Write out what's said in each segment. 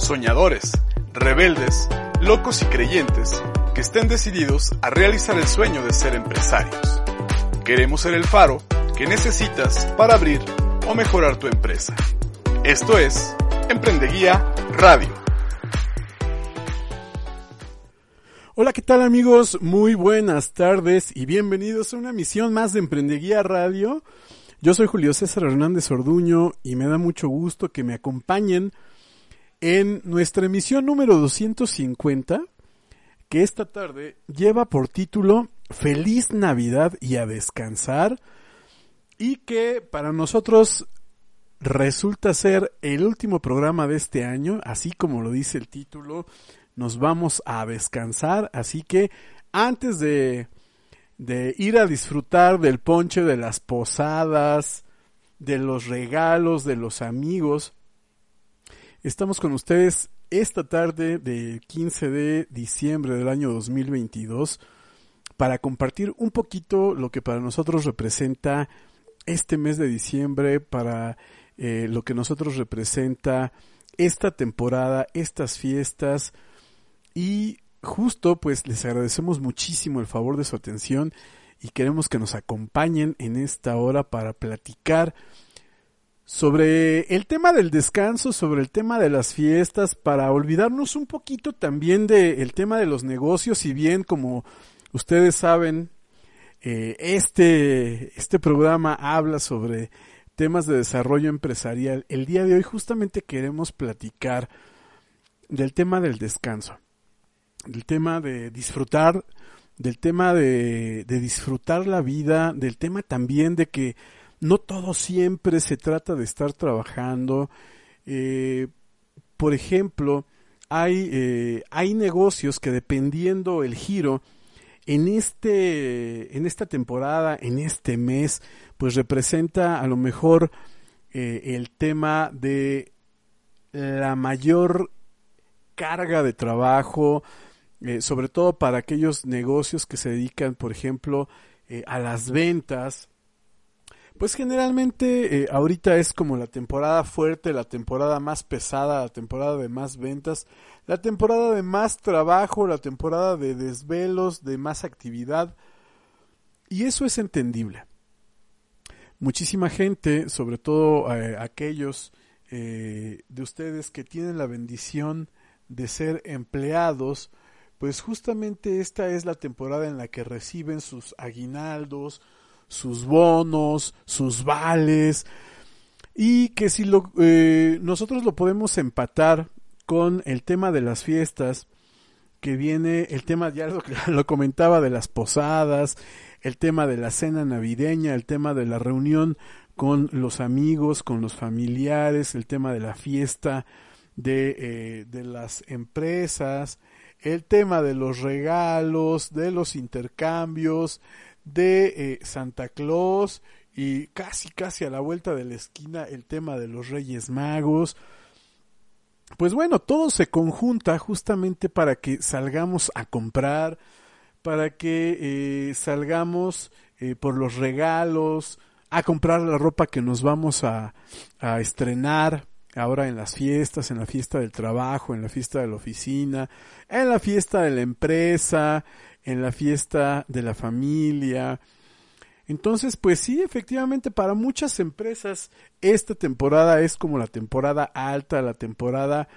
soñadores, rebeldes, locos y creyentes que estén decididos a realizar el sueño de ser empresarios. Queremos ser el faro que necesitas para abrir o mejorar tu empresa. Esto es Emprendeguía Radio. Hola, ¿qué tal amigos? Muy buenas tardes y bienvenidos a una misión más de Emprendeguía Radio. Yo soy Julio César Hernández Orduño y me da mucho gusto que me acompañen en nuestra emisión número 250, que esta tarde lleva por título Feliz Navidad y a descansar, y que para nosotros resulta ser el último programa de este año, así como lo dice el título, nos vamos a descansar, así que antes de, de ir a disfrutar del ponche, de las posadas, de los regalos, de los amigos, estamos con ustedes esta tarde del 15 de diciembre del año 2022 para compartir un poquito lo que para nosotros representa este mes de diciembre, para eh, lo que nosotros representa esta temporada, estas fiestas, y justo pues les agradecemos muchísimo el favor de su atención y queremos que nos acompañen en esta hora para platicar sobre el tema del descanso, sobre el tema de las fiestas, para olvidarnos un poquito también del tema de los negocios, si bien como ustedes saben, eh, este, este programa habla sobre temas de desarrollo empresarial. El día de hoy justamente queremos platicar del tema del descanso del tema de disfrutar, del tema de, de disfrutar la vida, del tema también de que no todo siempre se trata de estar trabajando. Eh, por ejemplo, hay, eh, hay negocios que dependiendo el giro, en este, en esta temporada, en este mes, pues representa a lo mejor eh, el tema de la mayor carga de trabajo, sobre todo para aquellos negocios que se dedican, por ejemplo, a las ventas. Pues generalmente eh, ahorita es como la temporada fuerte, la temporada más pesada, la temporada de más ventas, la temporada de más trabajo, la temporada de desvelos, de más actividad. Y eso es entendible. Muchísima gente, sobre todo aquellos de ustedes que tienen la bendición de ser empleados, pues justamente esta es la temporada en la que reciben sus aguinaldos, sus bonos, sus vales, y que si lo, eh, nosotros lo podemos empatar con el tema de las fiestas, que viene el tema, ya lo, lo comentaba, de las posadas, el tema de la cena navideña, el tema de la reunión con los amigos, con los familiares, el tema de la fiesta de, eh, de las empresas, el tema de los regalos, de los intercambios, de eh, Santa Claus y casi casi a la vuelta de la esquina el tema de los Reyes Magos. Pues bueno, todo se conjunta justamente para que salgamos a comprar, para que eh, salgamos eh, por los regalos, a comprar la ropa que nos vamos a, a estrenar, ahora en las fiestas, en la fiesta del trabajo, en la fiesta de la oficina, en la fiesta de la empresa, en la fiesta de la familia. Entonces, pues sí, efectivamente, para muchas empresas esta temporada es como la temporada alta, la temporada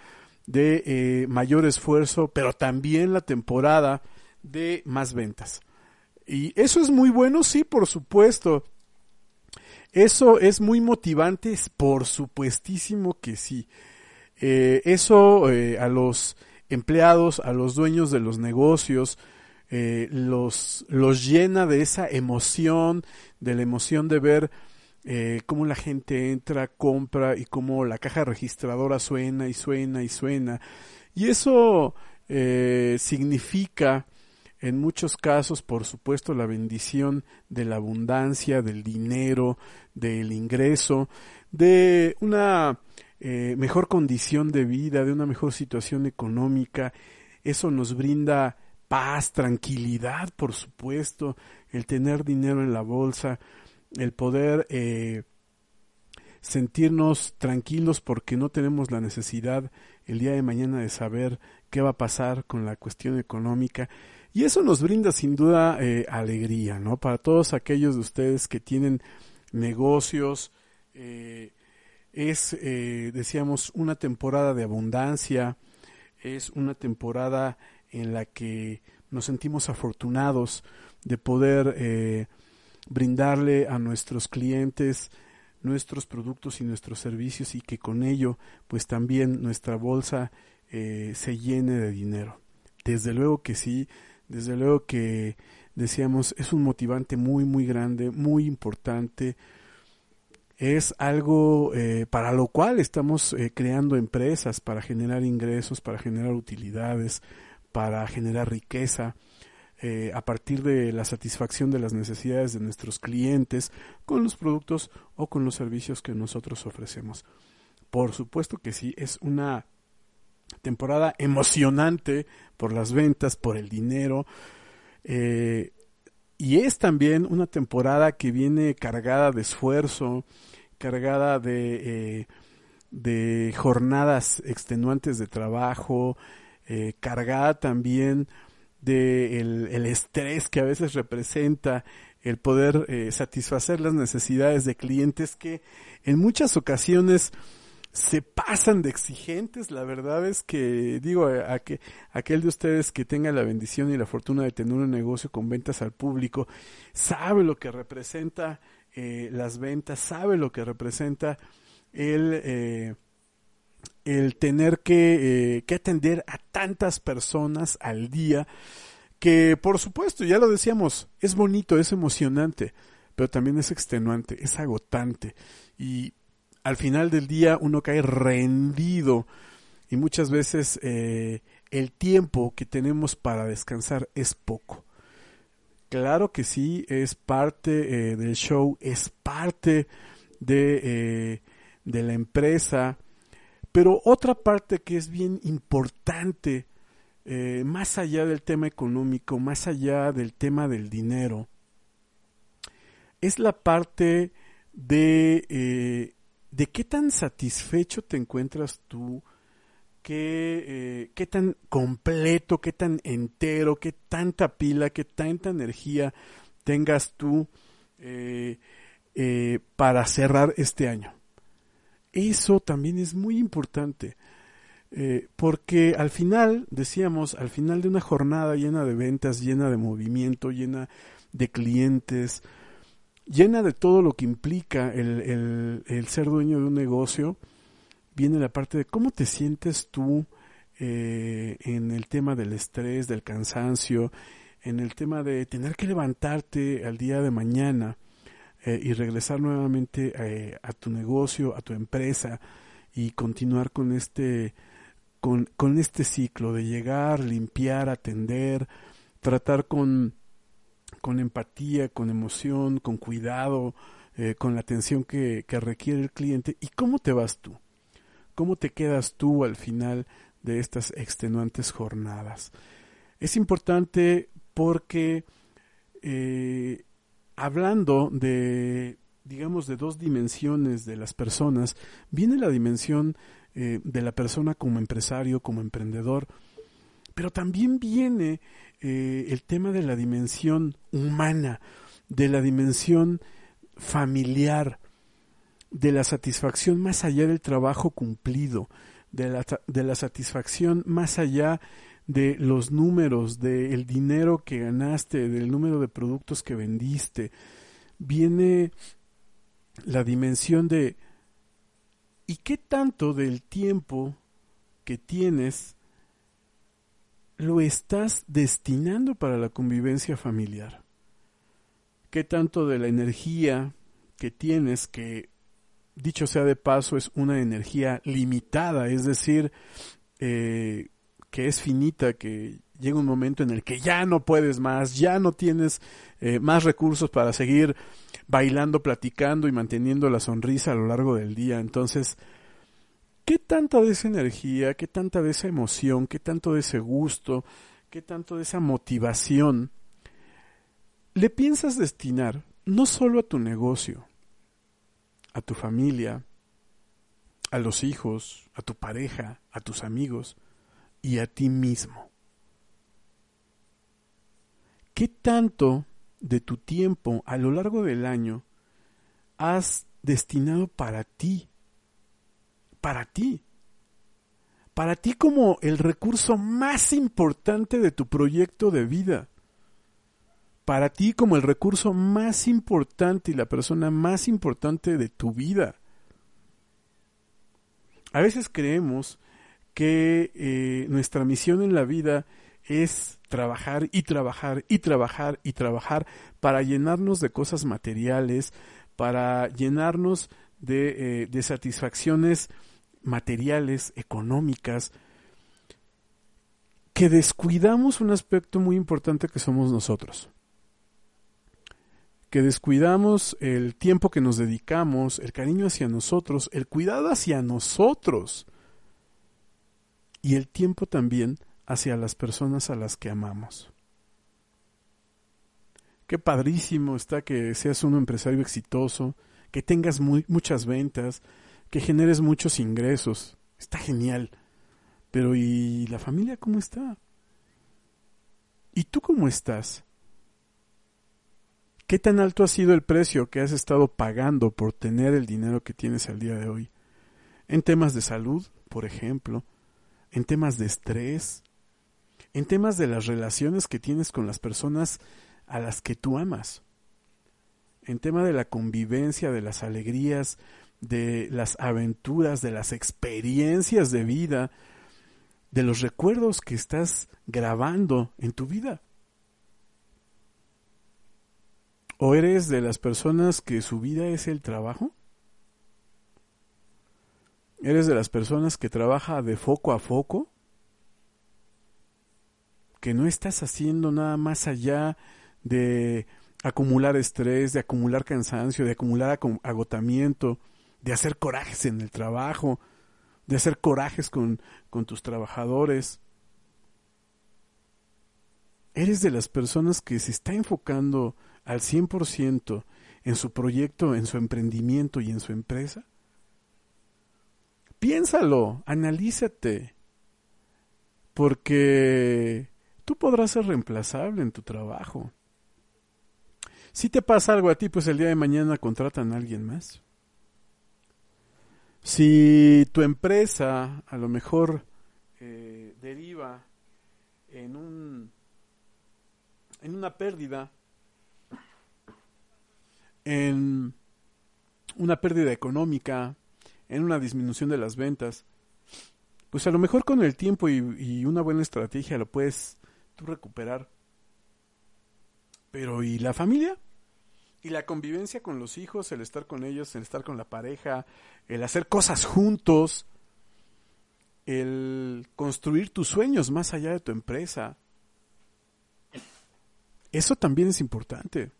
de eh, mayor esfuerzo, pero también la temporada de más ventas. Y eso es muy bueno, sí, por supuesto. Eso es muy motivante, por supuestísimo que sí. Eh, eso eh, a los empleados, a los dueños de los negocios, eh, los, los llena de esa emoción, de la emoción de ver eh, cómo la gente entra, compra y cómo la caja registradora suena y suena y suena. Y eso eh, significa en muchos casos, por supuesto, la bendición de la abundancia, del dinero, del ingreso, de una mejor condición de vida, de una mejor situación económica. Eso nos brinda paz, tranquilidad, por supuesto, el tener dinero en la bolsa, el poder eh, sentirnos tranquilos porque no tenemos la necesidad el día de mañana de saber qué va a pasar con la cuestión económica. Y eso nos brinda sin duda eh, alegría, ¿no? Para todos aquellos de ustedes que tienen negocios, eh, es, decíamos, una temporada de abundancia, es una temporada en la que nos sentimos afortunados de poder brindarle a nuestros clientes nuestros productos y nuestros servicios y que con ello pues también nuestra bolsa se llene de dinero. Desde luego que sí, desde luego que decíamos, es un motivante muy, muy grande, muy importante. Es algo eh, para lo cual estamos eh, creando empresas para generar ingresos, para generar utilidades, para generar riqueza. Eh, a partir de la satisfacción de las necesidades de nuestros clientes con los productos o con los servicios que nosotros ofrecemos. Por supuesto que sí, es una temporada emocionante por las ventas, por el dinero. Eh, y es también una temporada que viene cargada de esfuerzo, cargada de, eh, de jornadas extenuantes de trabajo, eh, cargada también de el, estrés que a veces representa el poder satisfacer las necesidades de clientes que en muchas ocasiones se pasan de exigentes. La verdad es que, digo, a, que, aquel de ustedes que tenga la bendición y la fortuna de tener un negocio con ventas al público, sabe lo que representa eh, las ventas, sabe lo que representa el, eh, el tener que, eh, que atender a tantas personas al día, que por supuesto, ya lo decíamos, es bonito, es emocionante, pero también es extenuante, es agotante. Y al final del día uno cae rendido y muchas veces eh, el tiempo que tenemos para descansar es poco. Claro que sí, es parte eh, del show, es parte de, de la empresa, pero otra parte que es bien importante, más allá del tema económico, más allá del tema del dinero, es la parte de de qué tan satisfecho te encuentras tú, qué, eh, qué tan completo, qué tan entero, qué tanta pila, qué tanta energía tengas tú eh, eh, para cerrar este año. Eso también es muy importante. porque al final, decíamos, al final de una jornada llena de ventas, llena de movimiento, llena de clientes, llena de todo lo que implica el, el, ser dueño de un negocio, viene la parte de cómo te sientes tú eh, en el tema del estrés, del cansancio, en el tema de tener que levantarte al día de mañana eh, y regresar nuevamente eh, a tu negocio, a tu empresa y continuar con este con, con este ciclo de llegar, limpiar, atender, tratar con con empatía, con emoción, con cuidado, eh, con la atención que, requiere el cliente. ¿Y cómo te vas tú? ¿Cómo te quedas tú al final de estas extenuantes jornadas? Es importante porque hablando de, digamos, de dos dimensiones de las personas, viene la dimensión eh, de la persona como empresario, como emprendedor, pero también viene eh, el tema de la dimensión humana, de la dimensión familiar, de la satisfacción más allá del trabajo cumplido, de la, de la satisfacción más allá de los números, del dinero que ganaste, del número de productos que vendiste. Viene la dimensión de ¿y qué tanto del tiempo que tienes lo estás destinando para la convivencia familiar? ¿Qué tanto de la energía que tienes, que dicho sea de paso, es una energía limitada, es decir, eh, que es finita, que llega un momento en el que ya no puedes más, ya no tienes eh, más recursos para seguir bailando, platicando y manteniendo la sonrisa a lo largo del día. Entonces, ¿qué tanta de esa energía, qué tanta de esa emoción, qué tanto de ese gusto, qué tanto de esa motivación le piensas destinar no solo a tu negocio, a tu familia, a los hijos, a tu pareja, a tus amigos y a ti mismo? ¿Qué tanto de tu tiempo a lo largo del año has destinado para ti? Para ti. Para ti como el recurso más importante de tu proyecto de vida. Para ti como el recurso más importante y la persona más importante de tu vida. A veces creemos que eh, nuestra misión en la vida es trabajar y trabajar y trabajar y trabajar para llenarnos de cosas materiales, para llenarnos eh, de satisfacciones materiales, económicas, que descuidamos un aspecto muy importante que somos nosotros. Que descuidamos el tiempo que nos dedicamos, el cariño hacia nosotros, el cuidado hacia nosotros y el tiempo también hacia las personas a las que amamos. Qué padrísimo está que seas un empresario exitoso, que tengas muchas ventas, que generes muchos ingresos. Está genial. Pero ¿y la familia cómo está? ¿Y tú cómo estás? ¿Qué tan alto ha sido el precio que has estado pagando por tener el dinero que tienes al día de hoy? En temas de salud, por ejemplo, en temas de estrés, en temas de las relaciones que tienes con las personas a las que tú amas, en tema de la convivencia, de las alegrías, de las aventuras, de las experiencias de vida, de los recuerdos que estás grabando en tu vida. ¿O eres de las personas que su vida es el trabajo? ¿Eres de las personas que trabaja de foco a foco? que no estás haciendo nada más allá de acumular estrés, de acumular cansancio, de acumular agotamiento, de hacer corajes en el trabajo, de hacer corajes con, tus trabajadores. ¿Eres de las personas que se está enfocando al 100% en su proyecto, en su emprendimiento y en su empresa? Piénsalo, analízate, porque tú podrás ser reemplazable en tu trabajo. Si te pasa algo a ti, pues el día de mañana contratan a alguien más. Si tu empresa a lo mejor eh, deriva en un en una pérdida, en una pérdida económica, en una disminución de las ventas, pues a lo mejor con el tiempo y, y una buena estrategia lo puedes tú recuperar. Pero ¿y la familia? Y la convivencia con los hijos, el estar con ellos, el estar con la pareja, el hacer cosas juntos, el construir tus sueños más allá de tu empresa. Eso también es importante.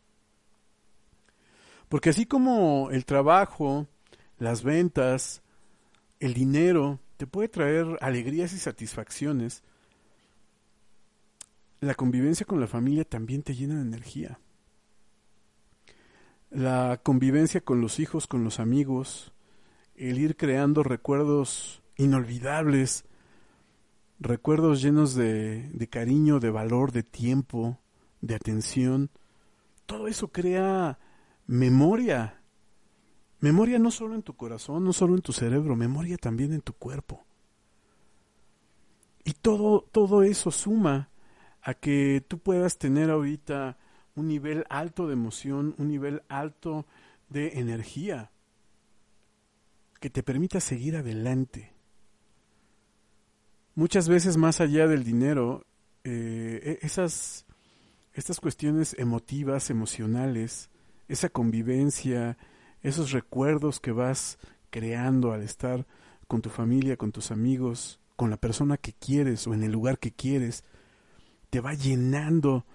Porque así como el trabajo, las ventas, el dinero, te puede traer alegrías y satisfacciones, la convivencia con la familia también te llena de energía. La convivencia con los hijos, con los amigos, el ir creando recuerdos inolvidables, recuerdos llenos de, de cariño, de valor, de tiempo, de atención, todo eso crea memoria. Memoria no solo en tu corazón, no solo en tu cerebro, memoria también en tu cuerpo. Y todo, todo eso suma a que tú puedas tener ahorita un nivel alto de emoción, un nivel alto de energía que te permita seguir adelante. Muchas veces más allá del dinero, eh, e-, esas, estas cuestiones emotivas, emocionales, esa convivencia, esos recuerdos que vas creando al estar con tu familia, con tus amigos, con la persona que quieres o en el lugar que quieres, te va llenando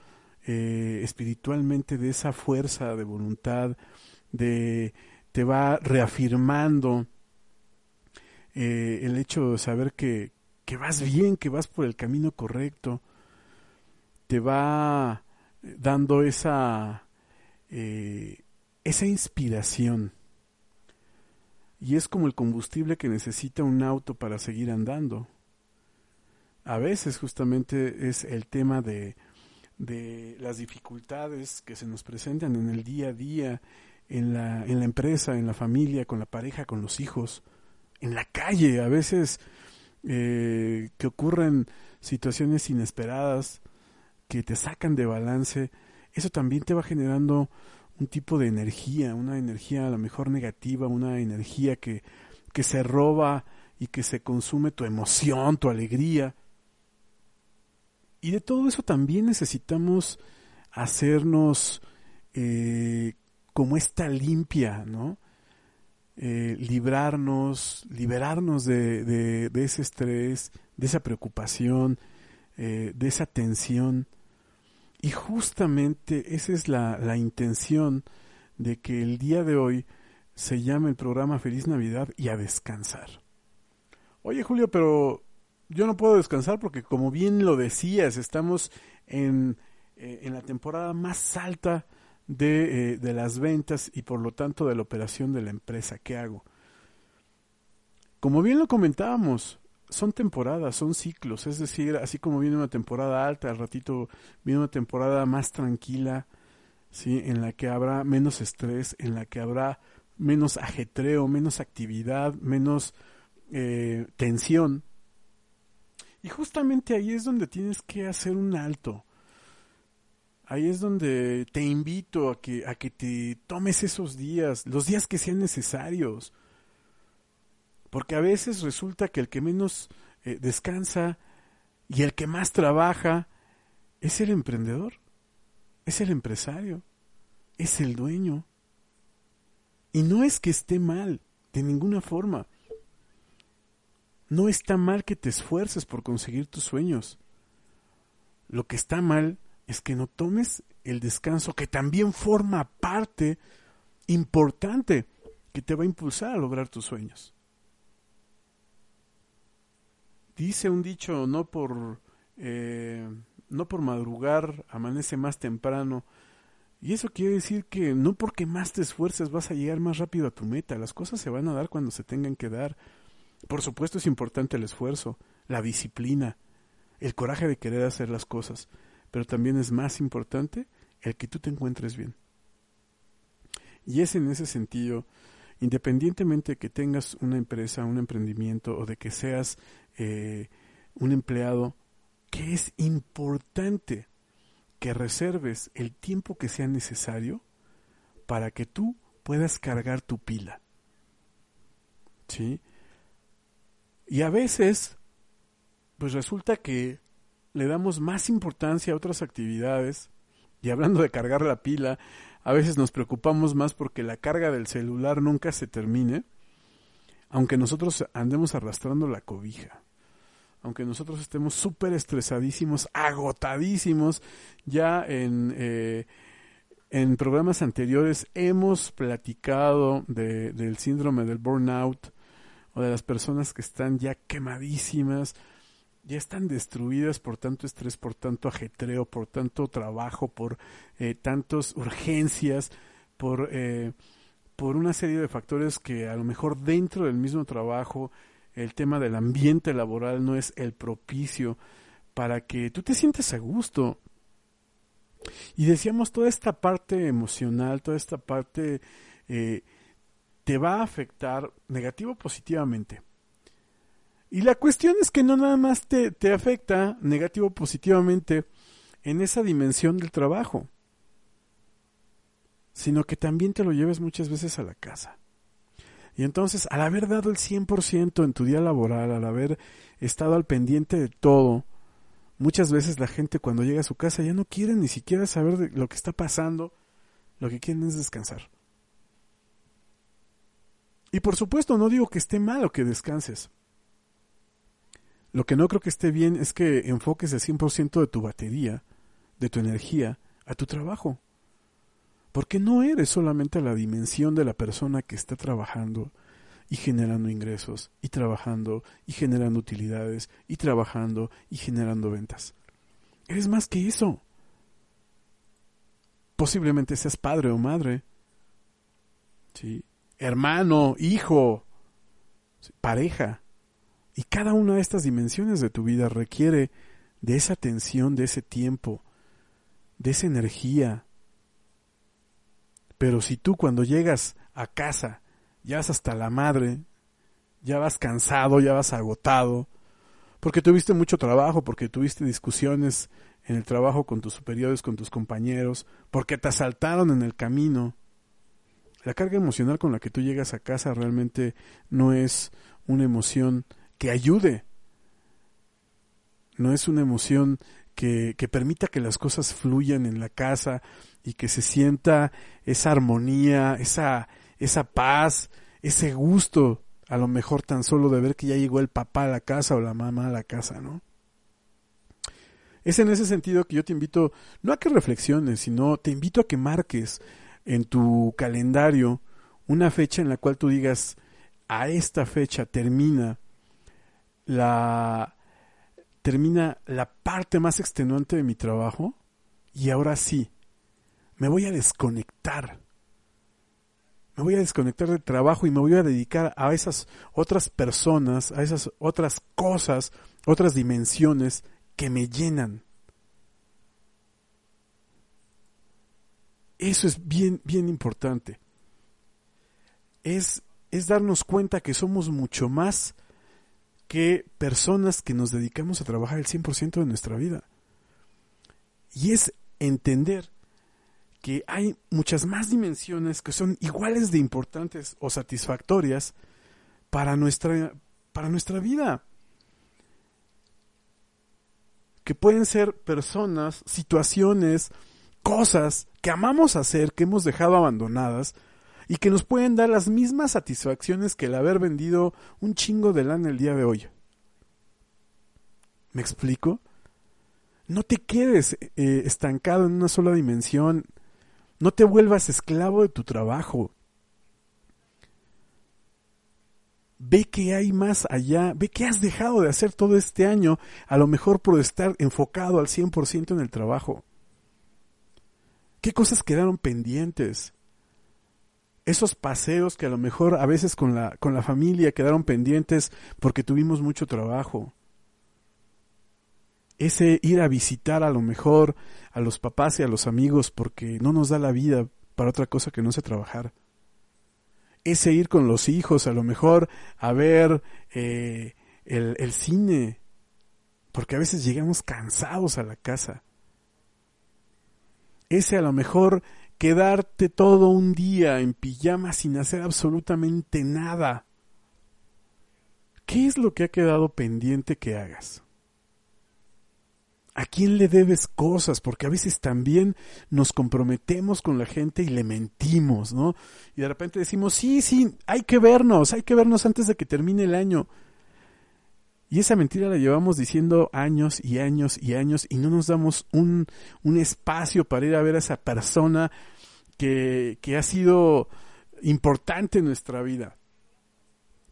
eh, espiritualmente de esa fuerza de voluntad, de te va reafirmando eh, el hecho de saber que, que vas bien, que vas por el camino correcto, te va dando esa, eh, esa inspiración. Y es como el combustible que necesita un auto para seguir andando. A veces justamente es el tema de, de las dificultades que se nos presentan en el día a día, en la, en la empresa, en la familia, con la pareja, con los hijos, en la calle, a veces eh, que ocurren situaciones inesperadas que te sacan de balance, eso también te va generando un tipo de energía, una energía a lo mejor negativa, una energía que, que se roba y que se consume tu emoción, tu alegría. Y de todo eso también necesitamos hacernos eh, como esta limpia, ¿no? Eh, librarnos, liberarnos de, de, ese estrés, de esa preocupación, eh, de esa tensión. Y justamente esa es la, la intención de que el día de hoy se llame el programa Feliz Navidad y a descansar. Oye Julio, pero yo no puedo descansar porque como bien lo decías, estamos en, eh, en la temporada más alta de, eh, de, las ventas y por lo tanto de la operación de la empresa. ¿Qué hago? Como bien lo comentábamos, son temporadas, son ciclos, es decir, así como viene una temporada alta, al ratito viene una temporada más tranquila, ¿sí? en la que habrá menos estrés, en la que habrá menos ajetreo, menos actividad, menos eh, tensión. Y justamente ahí es donde tienes que hacer un alto. Ahí es donde te invito a que, a que te tomes esos días, los días que sean necesarios. Porque a veces resulta que el que menos eh, descansa y el que más trabaja es el emprendedor, es el empresario, es el dueño. Y no es que esté mal, de ninguna forma. No está mal que te esfuerces por conseguir tus sueños. Lo que está mal es que no tomes el descanso que también forma parte importante que te va a impulsar a lograr tus sueños. Dice un dicho, no por, eh, no por madrugar amanece más temprano. Y eso quiere decir que no porque más te esfuerces vas a llegar más rápido a tu meta. Las cosas se van a dar cuando se tengan que dar. Por supuesto es importante el esfuerzo, la disciplina, el coraje de querer hacer las cosas, pero también es más importante el que tú te encuentres bien. Y es en ese sentido, independientemente de que tengas una empresa, un emprendimiento o de que seas eh, un empleado, que es importante que reserves el tiempo que sea necesario para que tú puedas cargar tu pila. ¿Sí? Y a veces, pues resulta que le damos más importancia a otras actividades. Y hablando de cargar la pila, a veces nos preocupamos más porque la carga del celular nunca se termine, aunque nosotros andemos arrastrando la cobija. Aunque nosotros estemos súper estresadísimos, agotadísimos, ya en, eh, en programas anteriores hemos platicado de, del síndrome del burnout, o de las personas que están ya quemadísimas, ya están destruidas por tanto estrés, por tanto ajetreo, por tanto trabajo, por eh, tantas urgencias, por, eh, por una serie de factores que a lo mejor dentro del mismo trabajo el tema del ambiente laboral no es el propicio para que tú te sientas a gusto. Y decíamos toda esta parte emocional, toda esta parte eh, te va a afectar negativo o positivamente. Y la cuestión es que no nada más te, te afecta negativo o positivamente en esa dimensión del trabajo, sino que también te lo lleves muchas veces a la casa. Y entonces, al haber dado el 100% en tu día laboral, al haber estado al pendiente de todo, muchas veces la gente cuando llega a su casa ya no quiere ni siquiera saber de lo que está pasando, lo que quieren es descansar. Y por supuesto, no digo que esté mal o que descanses. Lo que no creo que esté bien es que enfoques el 100% de tu batería, de tu energía, a tu trabajo. Porque no eres solamente la dimensión de la persona que está trabajando y generando ingresos, y trabajando y generando utilidades, y trabajando y generando ventas. Eres más que eso. Posiblemente seas padre o madre. Hermano, hijo, pareja. Y cada una de estas dimensiones de tu vida requiere de esa atención, de ese tiempo, de esa energía. Pero si tú cuando llegas a casa ya vas hasta la madre, ya vas cansado, ya vas agotado, porque tuviste mucho trabajo, porque tuviste discusiones en el trabajo con tus superiores, con tus compañeros, porque te asaltaron en el camino. La carga emocional con la que tú llegas a casa realmente no es una emoción que ayude. No es una emoción que, que, permita que las cosas fluyan en la casa y que se sienta esa armonía, esa, esa paz, ese gusto, a lo mejor tan solo de ver que ya llegó el papá a la casa o la mamá a la casa, ¿no? Es en ese sentido que yo te invito, no a que reflexiones, sino te invito a que marques en tu calendario una fecha en la cual tú digas, a esta fecha termina la termina la parte más extenuante de mi trabajo y ahora sí, me voy a desconectar. Me voy a desconectar del trabajo y me voy a dedicar a esas otras personas, a esas otras cosas, otras dimensiones que me llenan. Eso es bien, bien importante. Es, es darnos cuenta que somos mucho más que personas que nos dedicamos a trabajar el 100% de nuestra vida. Y es entender que hay muchas más dimensiones que son iguales de importantes o satisfactorias para nuestra, para nuestra vida. Que pueden ser personas, situaciones, cosas que amamos hacer, que hemos dejado abandonadas y que nos pueden dar las mismas satisfacciones que el haber vendido un chingo de lana el día de hoy. ¿Me explico? No te quedes eh, estancado en una sola dimensión. No te vuelvas esclavo de tu trabajo. Ve que hay más allá, ve que has dejado de hacer todo este año, a lo mejor por estar enfocado al 100% en el trabajo. ¿Qué cosas quedaron pendientes? Esos paseos que a lo mejor a veces con la, con la familia quedaron pendientes porque tuvimos mucho trabajo. Ese ir a visitar a lo mejor a los papás y a los amigos porque no nos da la vida para otra cosa que no sea trabajar. Ese ir con los hijos a lo mejor a ver eh, el, el cine porque a veces llegamos cansados a la casa ese a lo mejor quedarte todo un día en pijama sin hacer absolutamente nada. ¿Qué es lo que ha quedado pendiente que hagas? ¿A quién le debes cosas? Porque a veces también nos comprometemos con la gente y le mentimos, ¿no? Y de repente decimos, sí, sí, hay que vernos, hay que vernos antes de que termine el año. Y esa mentira la llevamos diciendo años y años y años y no nos damos un, un espacio para ir a ver a esa persona que, que ha sido importante en nuestra vida.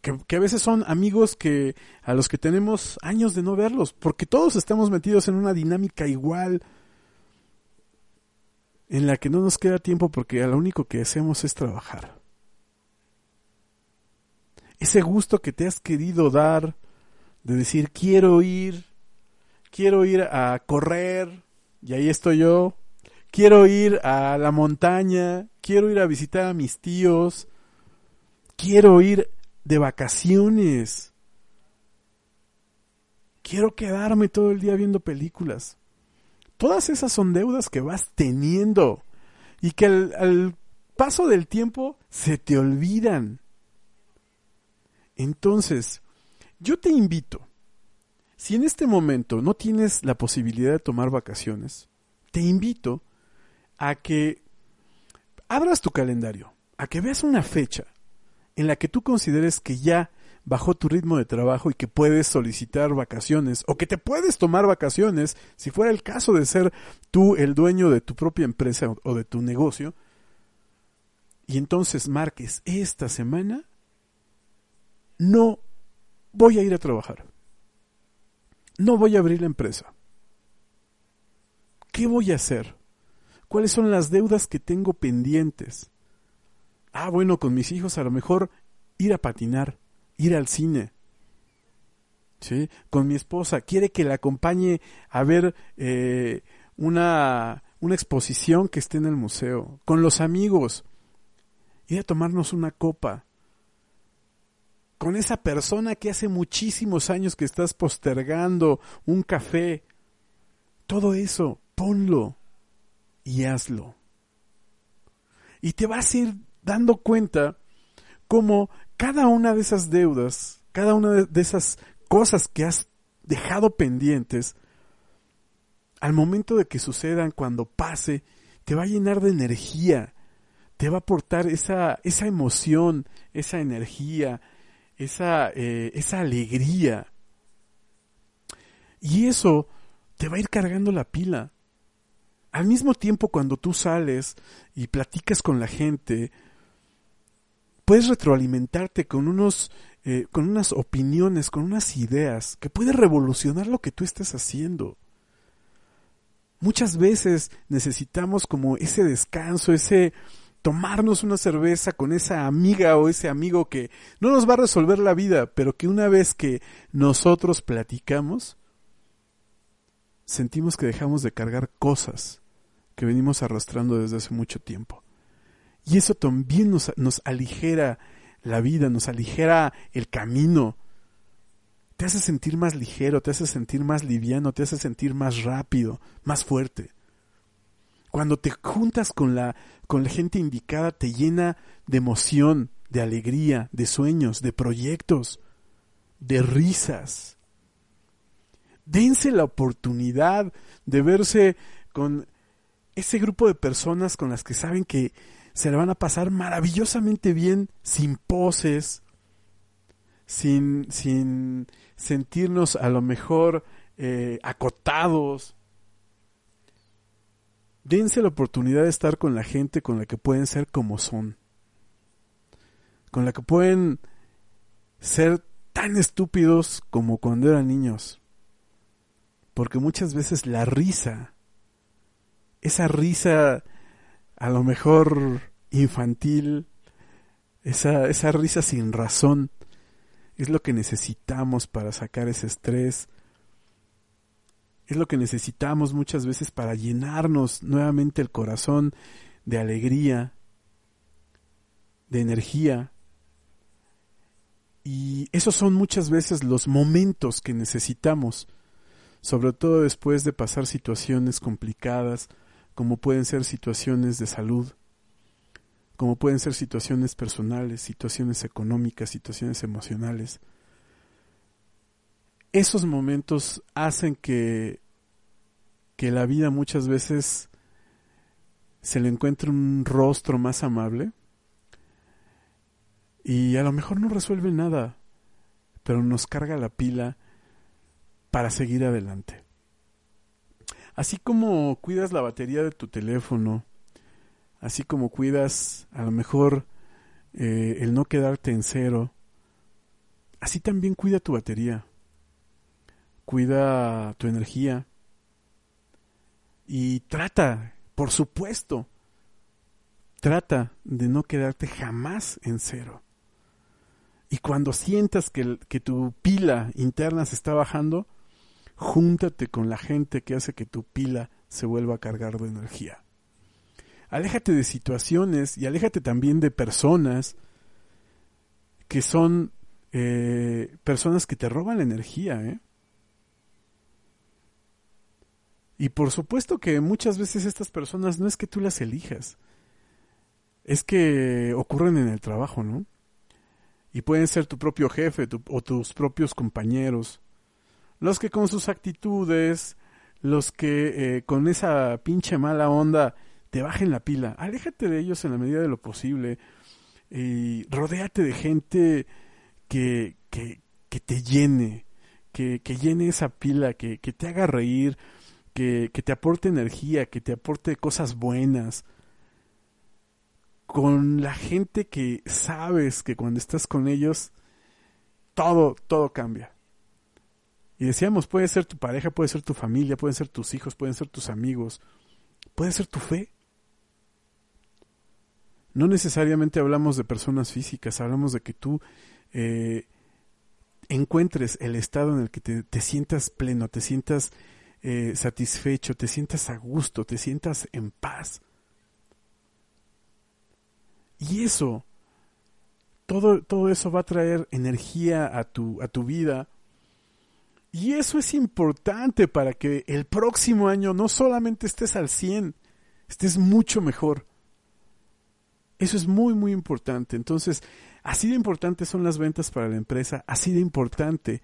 Que, que, a veces son amigos que a los que tenemos años de no verlos, porque todos estamos metidos en una dinámica igual en la que no nos queda tiempo porque lo único que hacemos es trabajar. Ese gusto que te has querido dar, de decir quiero ir, quiero ir a correr, y ahí estoy yo, quiero ir a la montaña, quiero ir a visitar a mis tíos, quiero ir de vacaciones, quiero quedarme todo el día viendo películas. Todas esas son deudas que vas teniendo y que al, al paso del tiempo se te olvidan. Entonces, yo te invito, si en este momento no tienes la posibilidad de tomar vacaciones, te invito a que abras tu calendario, a que veas una fecha en la que tú consideres que ya bajó tu ritmo de trabajo y que puedes solicitar vacaciones o que te puedes tomar vacaciones si fuera el caso de ser tú el dueño de tu propia empresa o de tu negocio. Y entonces marques esta semana no voy a ir a trabajar. No voy a abrir la empresa. ¿Qué voy a hacer? ¿Cuáles son las deudas que tengo pendientes? Ah, bueno, con mis hijos a lo mejor ir a patinar, ir al cine. ¿Sí? Con mi esposa, quiere que la acompañe a ver eh, una, una exposición que esté en el museo. Con los amigos, ir a tomarnos una copa. Con esa persona que hace muchísimos años que estás postergando un café. Todo eso, ponlo y hazlo. Y te vas a ir dando cuenta cómo cada una de esas deudas, cada una de esas cosas que has dejado pendientes, al momento de que sucedan, cuando pase, te va a llenar de energía, te va a aportar esa, esa emoción, esa energía, esa, eh, esa alegría. Y eso te va a ir cargando la pila. Al mismo tiempo cuando tú sales y platicas con la gente, puedes retroalimentarte con unos eh, con unas opiniones, con unas ideas que puede revolucionar lo que tú estés haciendo. Muchas veces necesitamos como ese descanso, ese tomarnos una cerveza con esa amiga o ese amigo que no nos va a resolver la vida, pero que una vez que nosotros platicamos, sentimos que dejamos de cargar cosas que venimos arrastrando desde hace mucho tiempo. Y eso también nos, nos aligera la vida, nos aligera el camino, te hace sentir más ligero, te hace sentir más liviano, te hace sentir más rápido, más fuerte. Cuando te juntas con la, con la gente indicada, te llena de emoción, de alegría, de sueños, de proyectos, de risas. Dense la oportunidad de verse con ese grupo de personas con las que saben que se le van a pasar maravillosamente bien, sin poses, sin, sin sentirnos a lo mejor eh, acotados, dense la oportunidad de estar con la gente con la que pueden ser como son, con la que pueden ser tan estúpidos como cuando eran niños. Porque muchas veces la risa, esa risa a lo mejor infantil, esa, esa risa sin razón, es lo que necesitamos para sacar ese estrés, es lo que necesitamos muchas veces para llenarnos nuevamente el corazón de alegría, de energía. Y esos son muchas veces los momentos que necesitamos, sobre todo después de pasar situaciones complicadas, como pueden ser situaciones de salud, como pueden ser situaciones personales, situaciones económicas, situaciones emocionales esos momentos hacen que, que la vida muchas veces se le encuentre un rostro más amable y a lo mejor no resuelve nada, pero nos carga la pila para seguir adelante. Así como cuidas la batería de tu teléfono, así como cuidas a lo mejor eh, el no quedarte en cero, así también cuida tu batería cuida tu energía y trata, por supuesto, trata de no quedarte jamás en cero. Y cuando sientas que, que, tu pila interna se está bajando, júntate con la gente que hace que tu pila se vuelva a cargar de energía. Aléjate de situaciones y aléjate también de personas que son eh, personas que te roban la energía. ¿eh? Y por supuesto que muchas veces estas personas no es que tú las elijas, es que ocurren en el trabajo, ¿no? Y pueden ser tu propio jefe o tus propios compañeros, los que con sus actitudes, los que eh, con esa pinche mala onda te bajen la pila. Aléjate de ellos en la medida de lo posible. y rodéate de gente que, que, que te llene, que, que, llene esa pila, que, que te haga reír, que, te aporte energía, que te aporte cosas buenas. Con la gente que sabes que cuando estás con ellos, todo, todo cambia. Y decíamos, puede ser tu pareja, puede ser tu familia, pueden ser tus hijos, pueden ser tus amigos, puede ser tu fe. No necesariamente hablamos de personas físicas, hablamos de que tú eh, encuentres el estado en el que te, sientas pleno, te sientas eh, satisfecho, te sientas a gusto, te sientas en paz. Y eso, todo, todo eso va a traer energía a tu, a tu vida. Y eso es importante para que el próximo año no solamente estés al 100, estés mucho mejor. Eso es muy, muy importante. Entonces, así de importante son las ventas para la empresa, así de importante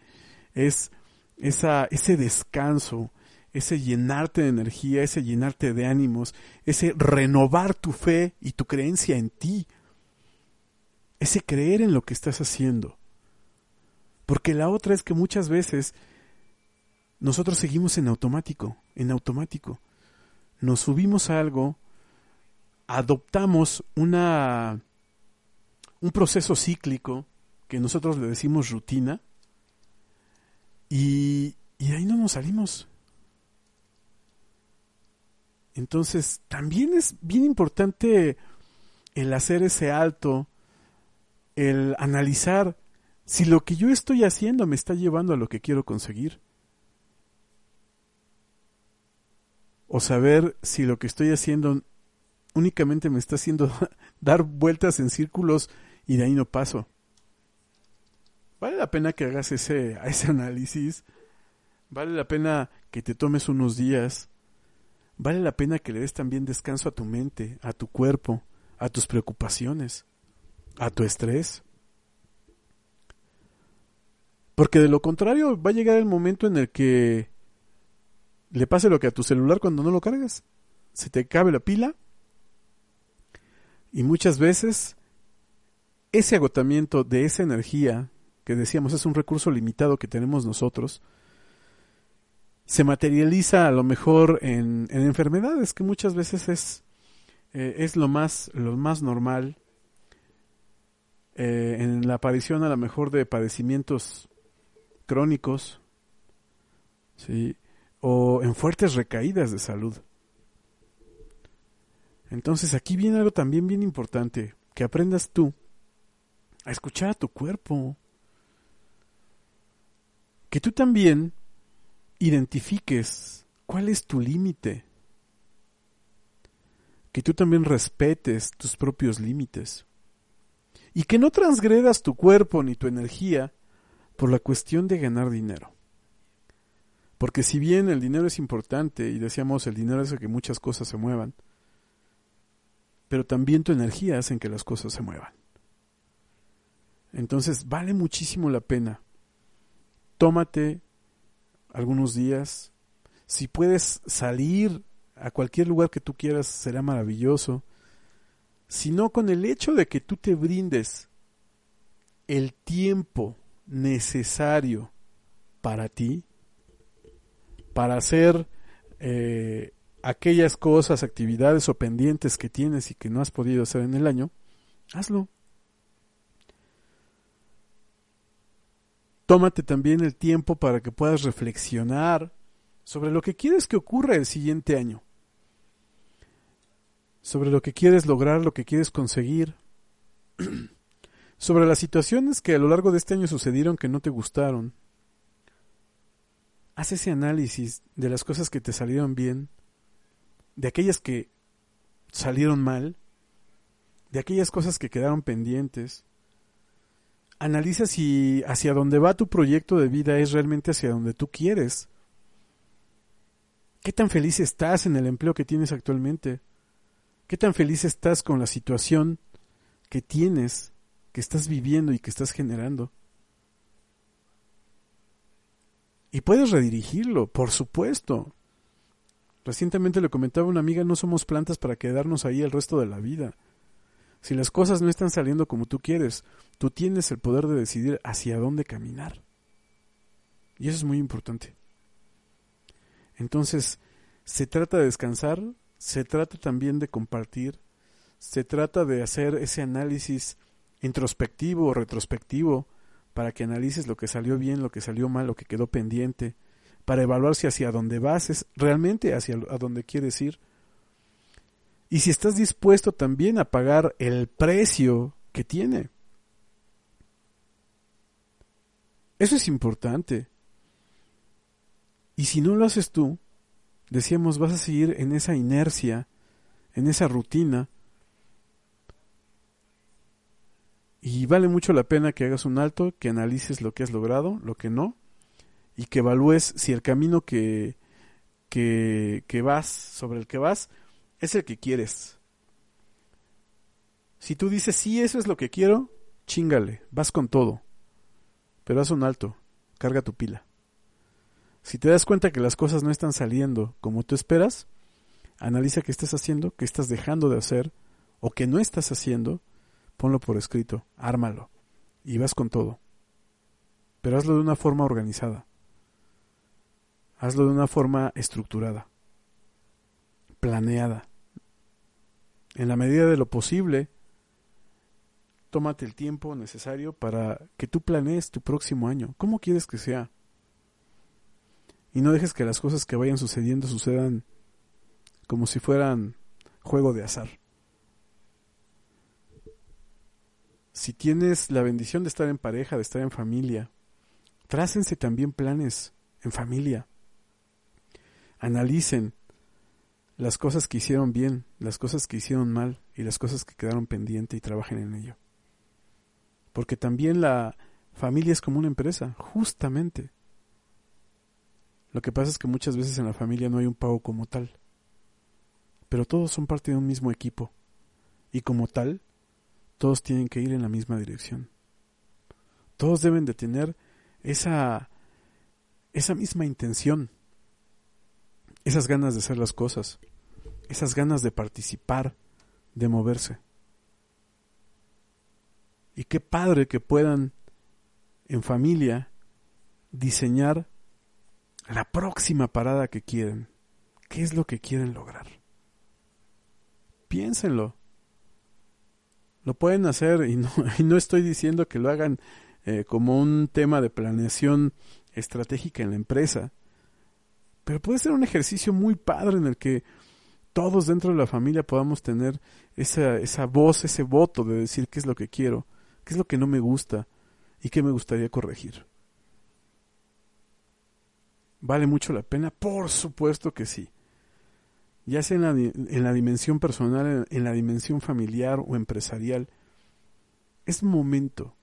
es esa, ese descanso, ese llenarte de energía, ese llenarte de ánimos, ese renovar tu fe y tu creencia en ti, ese creer en lo que estás haciendo. Porque la otra es que muchas veces nosotros seguimos en automático, en automático. Nos subimos a algo, adoptamos una un proceso cíclico que nosotros le decimos rutina y, y ahí no nos salimos. Entonces, también es bien importante el hacer ese alto, el analizar si lo que yo estoy haciendo me está llevando a lo que quiero conseguir. O saber si lo que estoy haciendo únicamente me está haciendo dar vueltas en círculos y de ahí no paso. Vale la pena que hagas ese, ese análisis. Vale la pena que te tomes unos días. Vale la pena que le des también descanso a tu mente, a tu cuerpo, a tus preocupaciones, a tu estrés. Porque de lo contrario va a llegar el momento en el que le pase lo que a tu celular cuando no lo cargas. Se te cabe la pila y muchas veces ese agotamiento de esa energía, que decíamos es un recurso limitado que tenemos nosotros, se materializa a lo mejor en, enfermedades, que muchas veces es, eh, es lo, más, lo más normal, eh, en la aparición a lo mejor de padecimientos crónicos, ¿sí? o en fuertes recaídas de salud. Entonces aquí viene algo también bien importante, que aprendas tú a escuchar a tu cuerpo. Que tú también identifiques cuál es tu límite. Que tú también respetes tus propios límites. Y que no transgredas tu cuerpo ni tu energía por la cuestión de ganar dinero. Porque si bien el dinero es importante, y decíamos el dinero hace que muchas cosas se muevan, pero también tu energía hace que las cosas se muevan. Entonces vale muchísimo la pena. Tómate algunos días. Si puedes salir a cualquier lugar que tú quieras, será maravilloso. Si no, con el hecho de que tú te brindes el tiempo necesario para ti, para hacer eh, aquellas cosas, actividades o pendientes que tienes y que no has podido hacer en el año, hazlo. Tómate también el tiempo para que puedas reflexionar sobre lo que quieres que ocurra el siguiente año, sobre lo que quieres lograr, lo que quieres conseguir, sobre las situaciones que a lo largo de este año sucedieron que no te gustaron. Haz ese análisis de las cosas que te salieron bien, de aquellas que salieron mal, de aquellas cosas que quedaron pendientes. Analiza si hacia dónde va tu proyecto de vida es realmente hacia donde tú quieres. ¿Qué tan feliz estás en el empleo que tienes actualmente? ¿Qué tan feliz estás con la situación que tienes, que estás viviendo y que estás generando? Y puedes redirigirlo, por supuesto. Recientemente le comentaba a una amiga, no somos plantas para quedarnos ahí el resto de la vida. Si las cosas no están saliendo como tú quieres, tú tienes el poder de decidir hacia dónde caminar. Y eso es muy importante. Entonces, se trata de descansar, se trata también de compartir, se trata de hacer ese análisis introspectivo o retrospectivo para que analices lo que salió bien, lo que salió mal, lo que quedó pendiente, para evaluar si hacia dónde vas es realmente hacia a dónde quieres ir. Y si estás dispuesto también a pagar el precio que tiene. Eso es importante. Y si no lo haces tú, decíamos, vas a seguir en esa inercia, en esa rutina. Y vale mucho la pena que hagas un alto, que analices lo que has logrado, lo que no, y que evalúes si el camino que, que, que vas, sobre el que vas, es el que quieres. Si tú dices, sí, eso es lo que quiero, chingale, vas con todo. Pero haz un alto, carga tu pila. Si te das cuenta que las cosas no están saliendo como tú esperas, analiza qué estás haciendo, qué estás dejando de hacer o qué no estás haciendo, ponlo por escrito, ármalo y vas con todo. Pero hazlo de una forma organizada. Hazlo de una forma estructurada, planeada. En la medida de lo posible, tómate el tiempo necesario para que tú planees tu próximo año. ¿Cómo quieres que sea? Y no dejes que las cosas que vayan sucediendo sucedan como si fueran juego de azar. Si tienes la bendición de estar en pareja, de estar en familia, trácense también planes en familia analicen las cosas que hicieron bien, las cosas que hicieron mal y las cosas que quedaron pendientes y trabajen en ello. Porque también la familia es como una empresa, justamente. Lo que pasa es que muchas veces en la familia no hay un pago como tal. Pero todos son parte de un mismo equipo. Y como tal, todos tienen que ir en la misma dirección. Todos deben de tener esa, esa misma intención esas ganas de hacer las cosas, esas ganas de participar, de moverse. Y qué padre que puedan en familia diseñar la próxima parada que quieren. ¿Qué es lo que quieren lograr? Piénsenlo. Lo pueden hacer y no, no estoy diciendo que lo hagan eh, como un tema de planeación estratégica en la empresa, pero puede ser un ejercicio muy padre en el que todos dentro de la familia podamos tener esa, esa voz, ese voto de decir qué es lo que quiero, qué es lo que no me gusta y qué me gustaría corregir. ¿Vale mucho la pena? Por supuesto que sí. Ya sea en la, en la dimensión personal, en la dimensión familiar o empresarial, es momento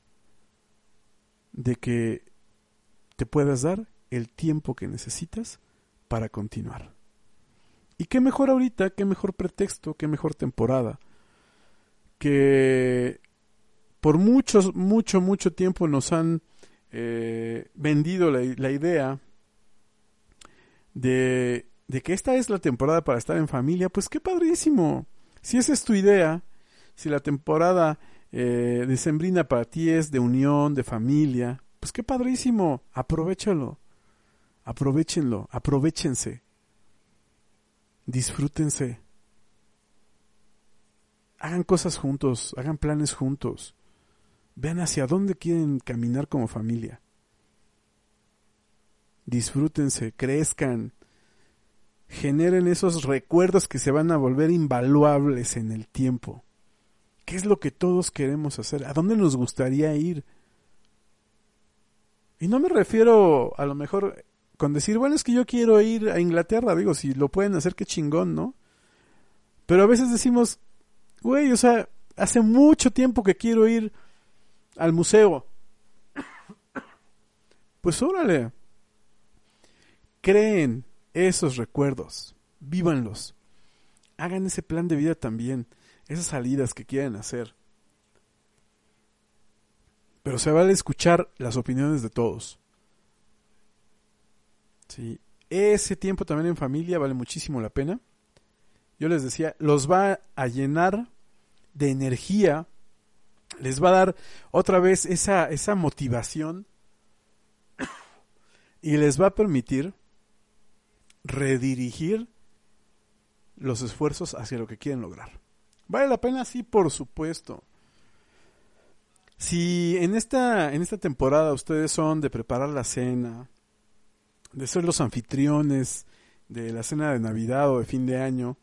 de que te puedas dar el tiempo que necesitas para continuar. Y qué mejor ahorita, qué mejor pretexto, qué mejor temporada, que por mucho, mucho, mucho tiempo nos han eh, vendido la, idea de, que esta es la temporada para estar en familia, pues qué padrísimo. Si esa es tu idea, si la temporada eh, de Sembrina para ti es de unión, de familia, pues qué padrísimo, aprovechalo. Aprovechenlo, aprovechense. Disfrútense. Hagan cosas juntos, hagan planes juntos. Vean hacia dónde quieren caminar como familia. Disfrútense, crezcan, generen esos recuerdos que se van a volver invaluables en el tiempo. ¿Qué es lo que todos queremos hacer? ¿A dónde nos gustaría ir? Y no me refiero a lo mejor con decir, bueno, es que yo quiero ir a Inglaterra, digo, si lo pueden hacer, qué chingón, ¿no? Pero a veces decimos, güey, o sea, hace mucho tiempo que quiero ir al museo. Pues órale. Creen esos recuerdos, vívanlos. Hagan ese plan de vida también, esas salidas que quieren hacer. Pero se vale escuchar las opiniones de todos. Sí. Ese tiempo también en familia vale muchísimo la pena. Yo les decía, los va a llenar de energía, les va a dar otra vez esa, esa motivación y les va a permitir redirigir los esfuerzos hacia lo que quieren lograr. ¿Vale la pena? Sí, por supuesto. Si en esta, en esta temporada ustedes son de preparar la cena, de ser los anfitriones de la cena de Navidad o de fin de año,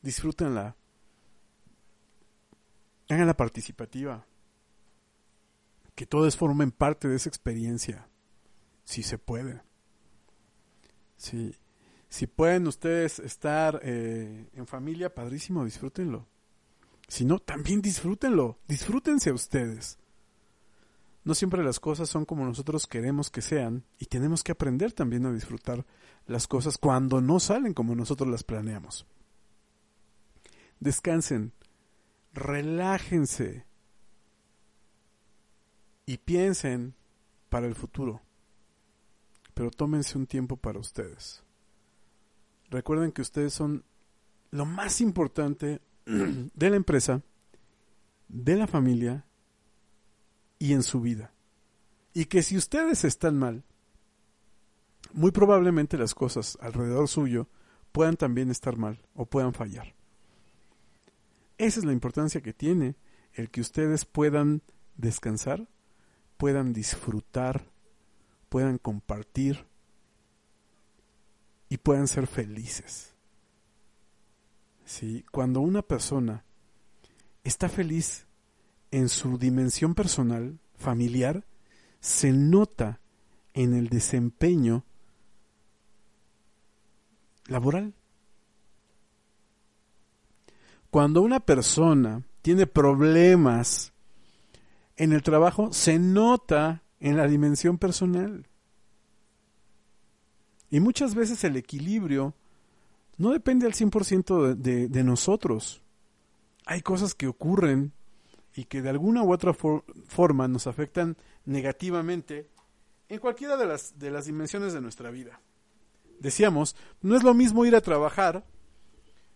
disfrútenla. Háganla participativa. Que todos formen parte de esa experiencia. Si se puede. Si, si pueden ustedes estar eh, en familia, padrísimo, disfrútenlo. Si no, también disfrútenlo. Disfrútense ustedes. No siempre las cosas son como nosotros queremos que sean y tenemos que aprender también a disfrutar las cosas cuando no salen como nosotros las planeamos. Descansen, relájense y piensen para el futuro, pero tómense un tiempo para ustedes. Recuerden que ustedes son lo más importante de la empresa, de la familia y en su vida. Y que si ustedes están mal, muy probablemente las cosas alrededor suyo puedan también estar mal o puedan fallar. Esa es la importancia que tiene el que ustedes puedan descansar, puedan disfrutar, puedan compartir y puedan ser felices. ¿Sí? Cuando una persona está feliz en su dimensión personal, familiar, se nota en el desempeño laboral. Cuando una persona tiene problemas en el trabajo, se nota en la dimensión personal. Y muchas veces el equilibrio no depende al 100% de, de nosotros. Hay cosas que ocurren y que de alguna u otra forma nos afectan negativamente en cualquiera de las, de las dimensiones de nuestra vida. Decíamos, no es lo mismo ir a trabajar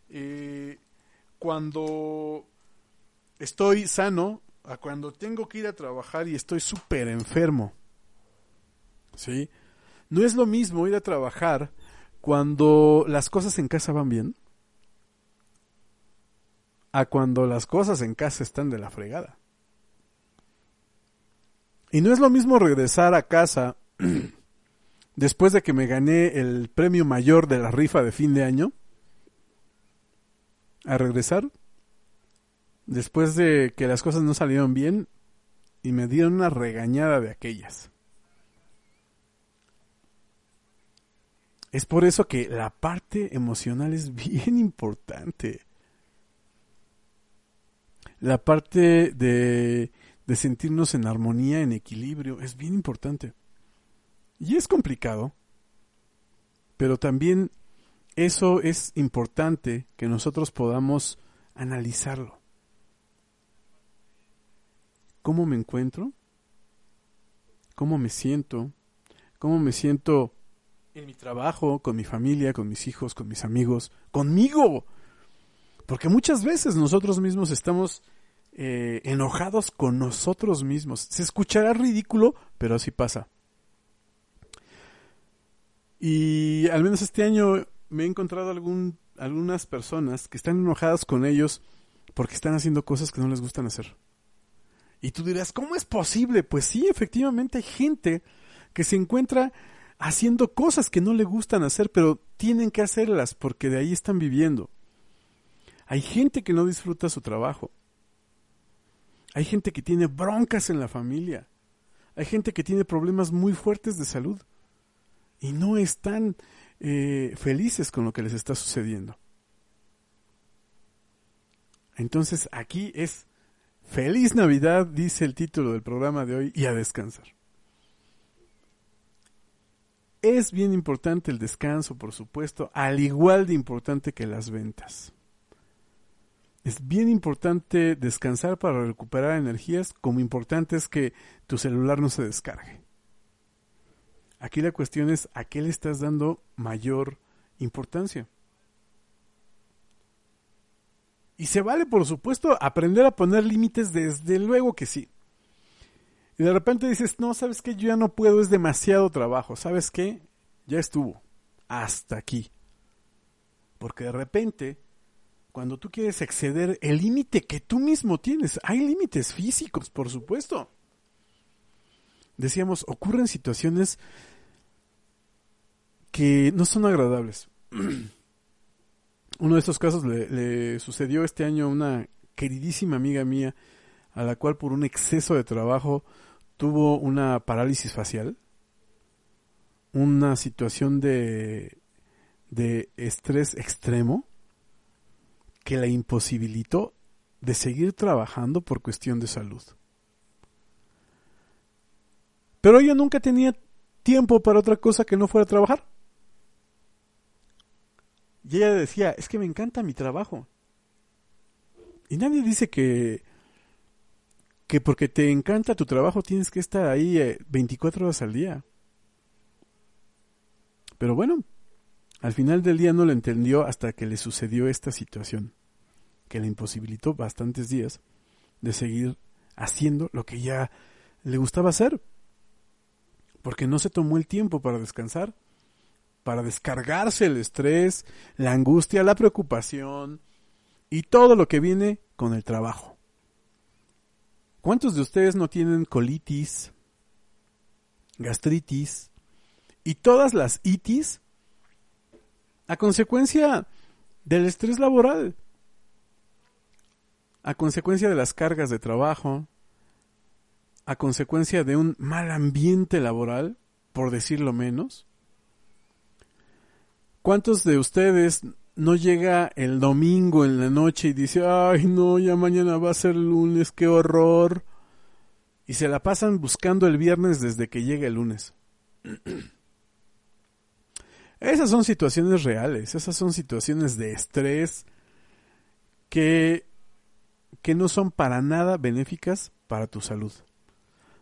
eh, cuando estoy sano a cuando tengo que ir a trabajar y estoy súper enfermo. ¿Sí? No es lo mismo ir a trabajar cuando las cosas en casa van bien a cuando las cosas en casa están de la fregada. Y no es lo mismo regresar a casa después de que me gané el premio mayor de la rifa de fin de año a regresar después de que las cosas no salieron bien y me dieron una regañada de aquellas. Es por eso que la parte emocional es bien importante la parte de, de sentirnos en armonía, en equilibrio, es bien importante. Y es complicado, pero también eso es importante que nosotros podamos analizarlo. ¿Cómo me encuentro? ¿Cómo me siento? ¿Cómo me siento en mi trabajo, con mi familia, con mis hijos, con mis amigos, conmigo? Porque muchas veces nosotros mismos estamos eh, enojados con nosotros mismos. Se escuchará ridículo, pero así pasa. Y al menos este año me he encontrado algunas personas que están enojadas con ellos porque están haciendo cosas que no les gustan hacer. Y tú dirás, ¿cómo es posible? Pues sí, efectivamente hay gente que se encuentra haciendo cosas que no le gustan hacer, pero tienen que hacerlas porque de ahí están viviendo. Hay gente que no disfruta su trabajo. Hay gente que tiene broncas en la familia. Hay gente que tiene problemas muy fuertes de salud. Y no están eh, felices con lo que les está sucediendo. Entonces aquí es Feliz Navidad, dice el título del programa de hoy, y a descansar. Es bien importante el descanso, por supuesto, al igual de importante que las ventas. Es bien importante descansar para recuperar energías, como importante es que tu celular no se descargue. Aquí la cuestión es a qué le estás dando mayor importancia. Y se vale, por supuesto, aprender a poner límites, desde luego que sí. Y de repente dices, no, sabes que yo ya no puedo, es demasiado trabajo. ¿Sabes qué? Ya estuvo. Hasta aquí. Porque de repente, cuando tú quieres exceder el límite que tú mismo tienes, hay límites físicos, por supuesto. Decíamos, ocurren situaciones que no son agradables. Uno de estos casos le, sucedió este año a una queridísima amiga mía, a la cual por un exceso de trabajo tuvo una parálisis facial, una situación de, de estrés extremo que la imposibilitó de seguir trabajando por cuestión de salud. Pero ella nunca tenía tiempo para otra cosa que no fuera a trabajar. Y ella decía, es que me encanta mi trabajo. Y nadie dice que, que porque te encanta tu trabajo tienes que estar ahí 24 eh, horas al día. Pero bueno, al final del día no lo entendió hasta que le sucedió esta situación, que le imposibilitó bastantes días de seguir haciendo lo que ya le gustaba hacer, porque no se tomó el tiempo para descansar para descargarse el estrés, la angustia, la preocupación y todo lo que viene con el trabajo. ¿Cuántos de ustedes no tienen colitis, gastritis y todas las itis a consecuencia del estrés laboral? A consecuencia de las cargas de trabajo, a consecuencia de un mal ambiente laboral, por decirlo menos, ¿Cuántos de ustedes no llega el domingo en la noche y dice, ay no, ya mañana va a ser lunes, qué horror? Y se la pasan buscando el viernes desde que llega el lunes. Esas son situaciones reales, esas son situaciones de estrés que, que no son para nada benéficas para tu salud.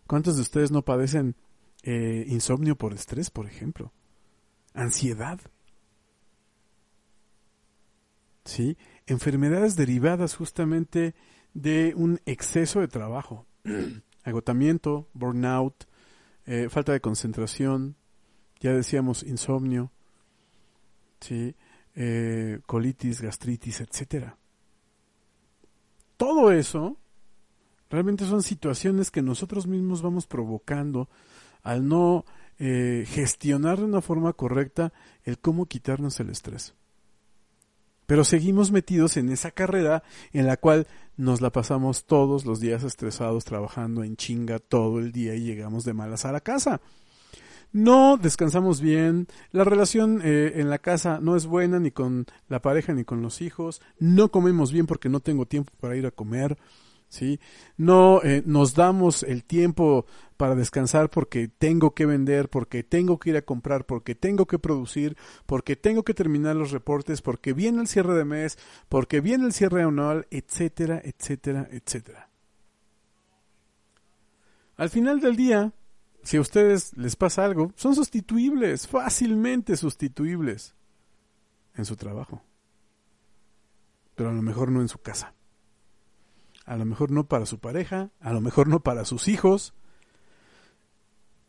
¿Cuántos de ustedes no padecen eh, insomnio por estrés, por ejemplo? Ansiedad. ¿sí? Enfermedades derivadas justamente de un exceso de trabajo, agotamiento, burnout, eh, falta de concentración, ya decíamos insomnio, ¿sí? Eh, colitis, gastritis, etcétera. Todo eso realmente son situaciones que nosotros mismos vamos provocando al no eh, gestionar de una forma correcta el cómo quitarnos el estrés. Pero seguimos metidos en esa carrera en la cual nos la pasamos todos los días estresados trabajando en chinga todo el día y llegamos de malas a la casa. No descansamos bien, la relación eh, en la casa no es buena ni con la pareja ni con los hijos, no comemos bien porque no tengo tiempo para ir a comer, ¿sí? No eh, nos damos el tiempo para descansar porque tengo que vender, porque tengo que ir a comprar, porque tengo que producir, porque tengo que terminar los reportes, porque viene el cierre de mes, porque viene el cierre anual, etcétera, etcétera, etcétera. Al final del día, si a ustedes les pasa algo, son sustituibles, fácilmente sustituibles en su trabajo, pero a lo mejor no en su casa a lo mejor no para su pareja, a lo mejor no para sus hijos,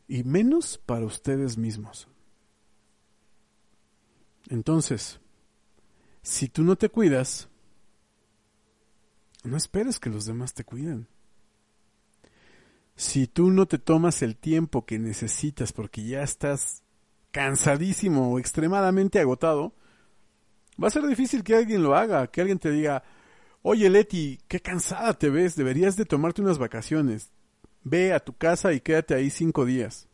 y menos para ustedes mismos. Entonces, si tú no te cuidas, no esperes que los demás te cuiden. Si tú no te tomas el tiempo que necesitas porque ya estás cansadísimo o extremadamente agotado, va a ser difícil que alguien lo haga, que alguien te diga, Oye Leti, qué cansada te ves, deberías de tomarte unas vacaciones. Ve a tu casa y quédate ahí cinco días.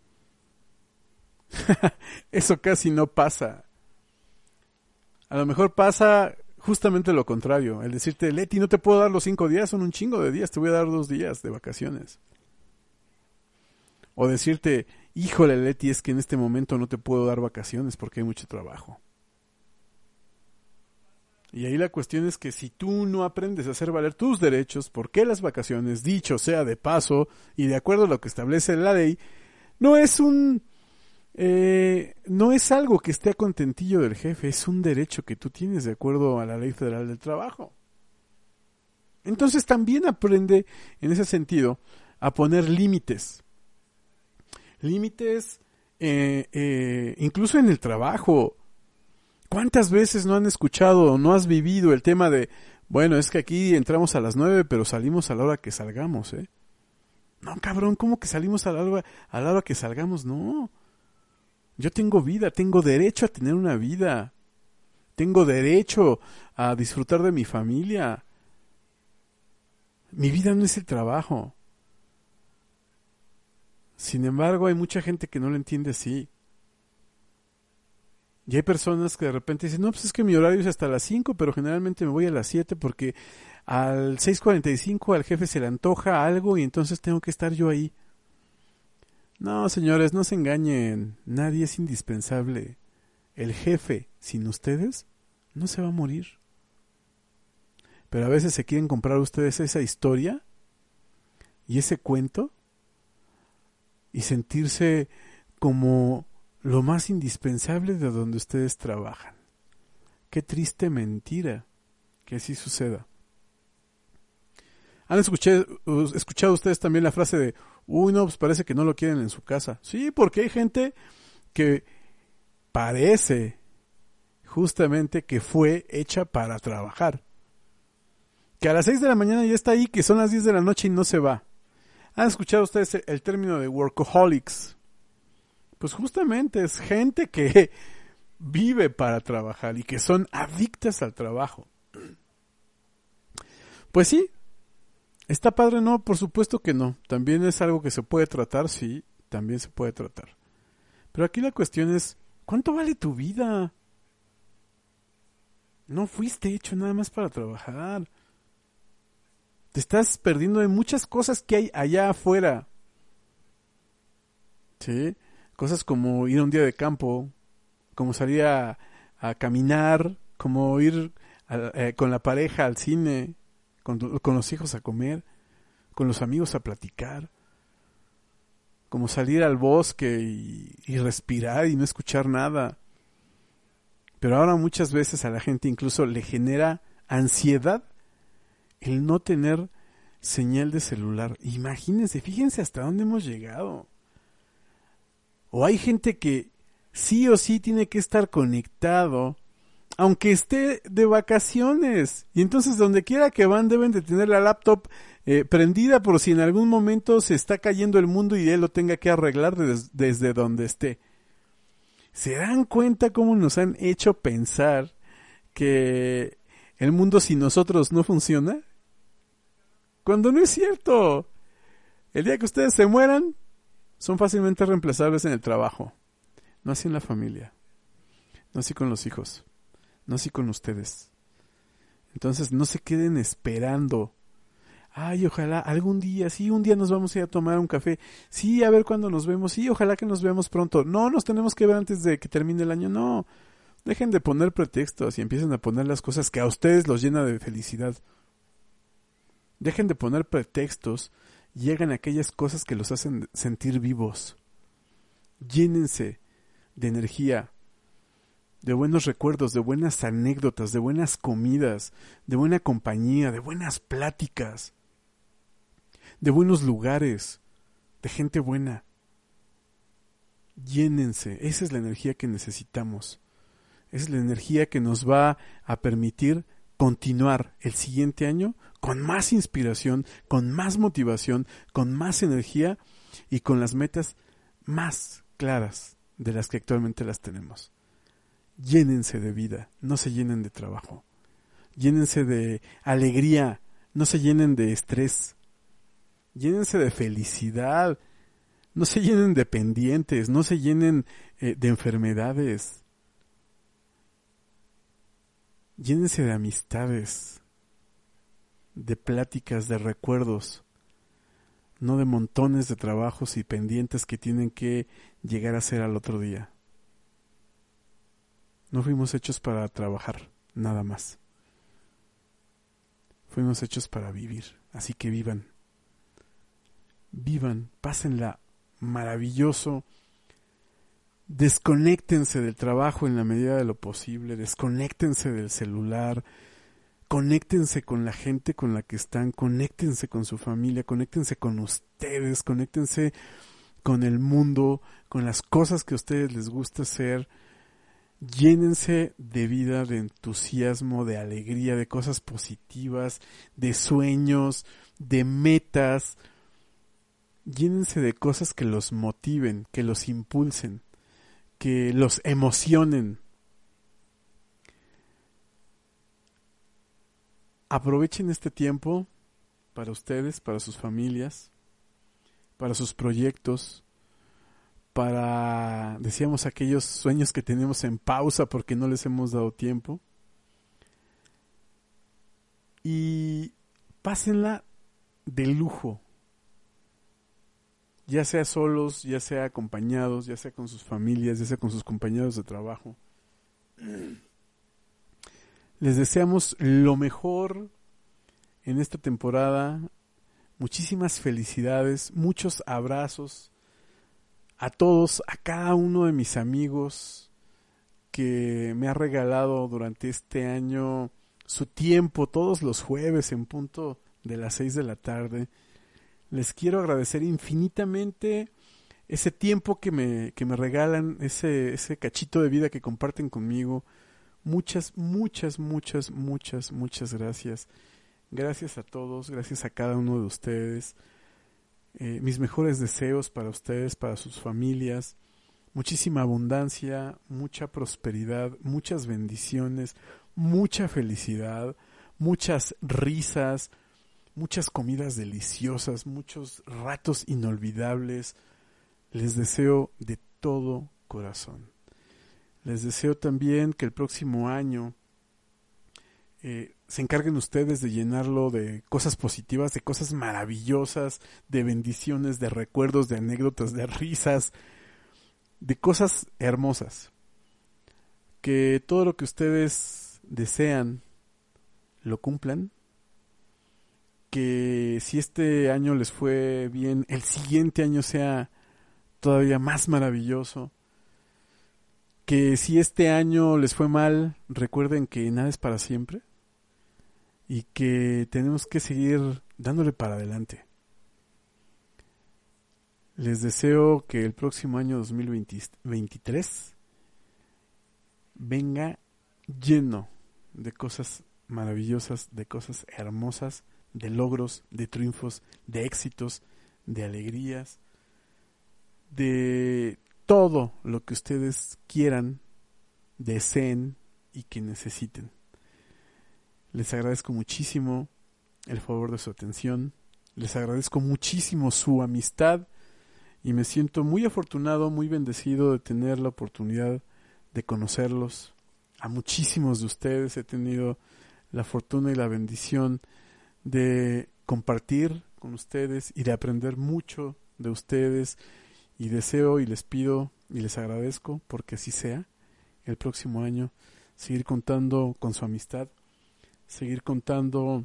Eso casi no pasa. A lo mejor pasa justamente lo contrario, el decirte, Leti, no te puedo dar los cinco días, son un chingo de días, te voy a dar dos días de vacaciones. O decirte, híjole Leti, es que en este momento no te puedo dar vacaciones porque hay mucho trabajo. Y ahí la cuestión es que si tú no aprendes a hacer valer tus derechos, ¿por qué las vacaciones, dicho sea de paso y de acuerdo a lo que establece la ley, no es un... Eh, no es algo que esté a contentillo del jefe, es un derecho que tú tienes de acuerdo a la ley federal del trabajo. Entonces también aprende en ese sentido a poner límites. Límites eh, eh, incluso en el trabajo. ¿Cuántas veces no han escuchado o no has vivido el tema de, bueno, es que aquí entramos a las nueve, pero salimos a la hora que salgamos, ¿eh? No, cabrón, ¿cómo que salimos a la hora, a la hora que salgamos? No. Yo tengo vida, tengo derecho a tener una vida. Tengo derecho a disfrutar de mi familia. Mi vida no es el trabajo. Sin embargo, hay mucha gente que no lo entiende así. Y hay personas que de repente dicen, no, pues es que mi horario es hasta las 5, pero generalmente me voy a las 7 porque al 6.45 al jefe se le antoja algo y entonces tengo que estar yo ahí. No, señores, no se engañen, nadie es indispensable. El jefe, sin ustedes, no se va a morir. Pero a veces se quieren comprar ustedes esa historia y ese cuento y sentirse como lo más indispensable de donde ustedes trabajan. Qué triste mentira que así suceda. ¿Han escuchado, ustedes también la frase de, uy, no, pues parece que no lo quieren en su casa? Sí, porque hay gente que parece justamente que fue hecha para trabajar. Que a las 6 de la mañana ya está ahí, que son las 10 de la noche y no se va. ¿Han escuchado ustedes el término de workaholics? Pues justamente es gente que vive para trabajar y que son adictas al trabajo. Pues sí, está padre, no, por supuesto que no. También es algo que se puede tratar, sí, también se puede tratar. Pero aquí la cuestión es, ¿cuánto vale tu vida? No fuiste hecho nada más para trabajar. Te estás perdiendo de muchas cosas que hay allá afuera. ¿Sí? Cosas como ir a un día de campo, como salir a, caminar, como ir eh, con la pareja al cine, con, los hijos a comer, con los amigos a platicar, como salir al bosque y respirar y no escuchar nada. Pero ahora muchas veces a la gente incluso le genera ansiedad el no tener señal de celular. Imagínense, fíjense hasta dónde hemos llegado. O hay gente que sí o sí tiene que estar conectado, aunque esté de vacaciones. Y entonces donde quiera que van deben de tener la laptop eh, prendida por si en algún momento se está cayendo el mundo y él lo tenga que arreglar desde donde esté. ¿Se dan cuenta cómo nos han hecho pensar que el mundo sin nosotros no funciona? Cuando no es cierto. El día que ustedes se mueran, son fácilmente reemplazables en el trabajo. No así en la familia. No así con los hijos. No así con ustedes. Entonces no se queden esperando. Ay, ojalá algún día, sí, un día nos vamos a ir a tomar un café. Sí, a ver cuándo nos vemos. Sí, ojalá que nos veamos pronto. No, nos tenemos que ver antes de que termine el año. No. Dejen de poner pretextos y empiecen a poner las cosas que a ustedes los llena de felicidad. Dejen de poner pretextos y hagan aquellas cosas que los hacen sentir vivos. Llénense de energía, de buenos recuerdos, de buenas anécdotas, de buenas comidas, de buena compañía, de buenas pláticas, de buenos lugares, de gente buena. Llénense, esa es la energía que necesitamos. Esa es la energía que nos va a permitir continuar el siguiente año con más inspiración, con más motivación, con más energía y con las metas más claras de las que actualmente las tenemos. Llénense de vida, no se llenen de trabajo. Llénense de alegría, no se llenen de estrés. Llénense de felicidad, no se llenen de pendientes, no se llenen eh, de enfermedades. Llénense de amistades, de pláticas, de recuerdos, no de montones de trabajos y pendientes que tienen que llegar a ser al otro día. No fuimos hechos para trabajar, nada más. Fuimos hechos para vivir, así que vivan. Vivan, pásenla maravilloso desconéctense del trabajo en la medida de lo posible, desconéctense del celular, conéctense con la gente con la que están, conéctense con su familia, conéctense con ustedes, conéctense con el mundo, con las cosas que a ustedes les gusta hacer. Llénense de vida, de entusiasmo, de alegría, de cosas positivas, de sueños, de metas. Llénense de cosas que los motiven, que los impulsen, que los emocionen. Aprovechen este tiempo para ustedes, para sus familias, para sus proyectos, para, decíamos, aquellos sueños que tenemos en pausa porque no les hemos dado tiempo. Y pásenla de lujo, ya sea solos, ya sea acompañados, ya sea con sus familias, ya sea con sus compañeros de trabajo. Les deseamos lo mejor en esta temporada. Muchísimas felicidades, muchos abrazos a todos, a cada uno de mis amigos que me ha regalado durante este año su tiempo todos los jueves en punto de las seis de la tarde. Les quiero agradecer infinitamente ese tiempo que me, que me regalan, ese, ese cachito de vida que comparten conmigo Muchas, muchas, muchas, muchas, muchas gracias. Gracias a todos, gracias a cada uno de ustedes. Eh, mis mejores deseos para ustedes, para sus familias. Muchísima abundancia, mucha prosperidad, muchas bendiciones, mucha felicidad, muchas risas, muchas comidas deliciosas, muchos ratos inolvidables. Les deseo de todo corazón. Les deseo también que el próximo año eh, se encarguen ustedes de llenarlo de cosas positivas, de cosas maravillosas, de bendiciones, de recuerdos, de anécdotas, de risas, de cosas hermosas. Que todo lo que ustedes desean lo cumplan. Que si este año les fue bien, el siguiente año sea todavía más maravilloso que si este año les fue mal, recuerden que nada es para siempre y que tenemos que seguir dándole para adelante. Les deseo que el próximo año 2023 venga lleno de cosas maravillosas, de cosas hermosas, de logros, de triunfos, de éxitos, de alegrías, de todo lo que ustedes quieran, deseen y que necesiten. Les agradezco muchísimo el favor de su atención, les agradezco muchísimo su amistad y me siento muy afortunado, muy bendecido de tener la oportunidad de conocerlos. A muchísimos de ustedes he tenido la fortuna y la bendición de compartir con ustedes y de aprender mucho de ustedes y deseo y les pido y les agradezco porque así sea el próximo año seguir contando con su amistad, seguir contando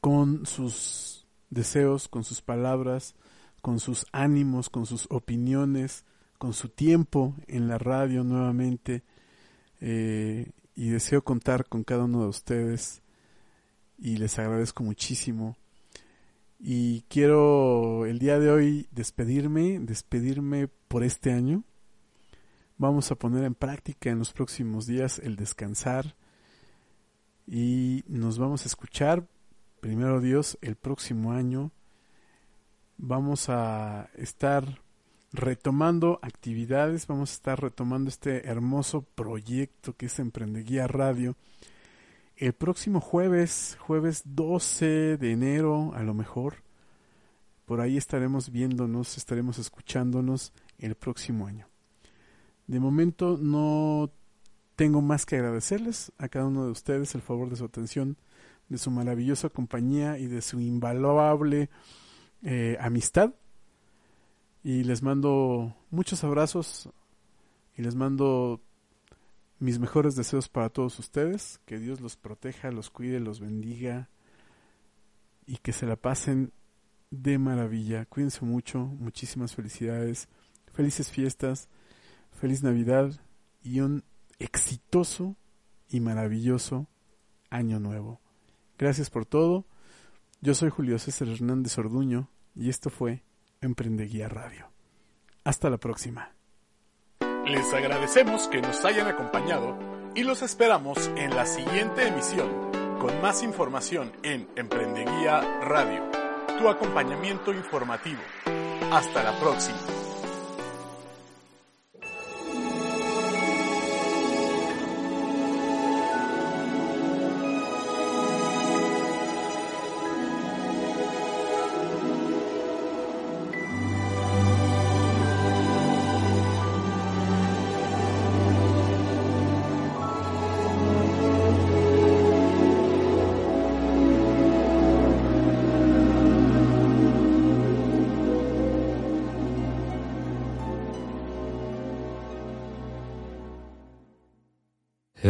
con sus deseos, con sus palabras, con sus ánimos, con sus opiniones, con su tiempo en la radio nuevamente. Eh, y deseo contar con cada uno de ustedes y les agradezco muchísimo y quiero el día de hoy despedirme, despedirme por este año. Vamos a poner en práctica en los próximos días el descansar y nos vamos a escuchar, primero Dios, el próximo año. Vamos a estar retomando actividades, vamos a estar retomando este hermoso proyecto que es Emprendeguía Radio el próximo jueves, jueves 12 de enero, a lo mejor, por ahí estaremos viéndonos, estaremos escuchándonos el próximo año. De momento no tengo más que agradecerles a cada uno de ustedes el favor de su atención, de su maravillosa compañía y de su invaluable eh, amistad. Y les mando muchos abrazos y les mando mis mejores deseos para todos ustedes, que Dios los proteja, los cuide, los bendiga y que se la pasen de maravilla. Cuídense mucho, muchísimas felicidades, felices fiestas, feliz Navidad y un exitoso y maravilloso año nuevo. Gracias por todo. Yo soy Julio César Hernández Orduño y esto fue Emprendeguía Radio. Hasta la próxima. Les agradecemos que nos hayan acompañado y los esperamos en la siguiente emisión con más información en Emprendeguía Radio, tu acompañamiento informativo. Hasta la próxima.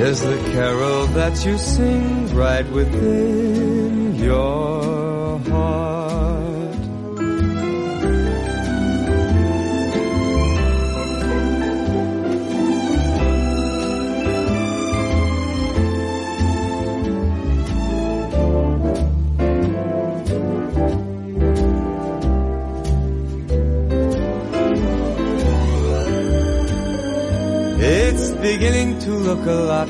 is the carol that you sing right within your heart. It's beginning to look a lot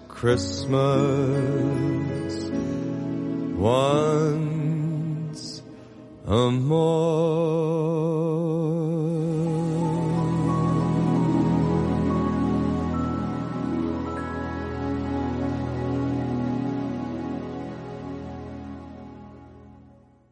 Christmas once a more.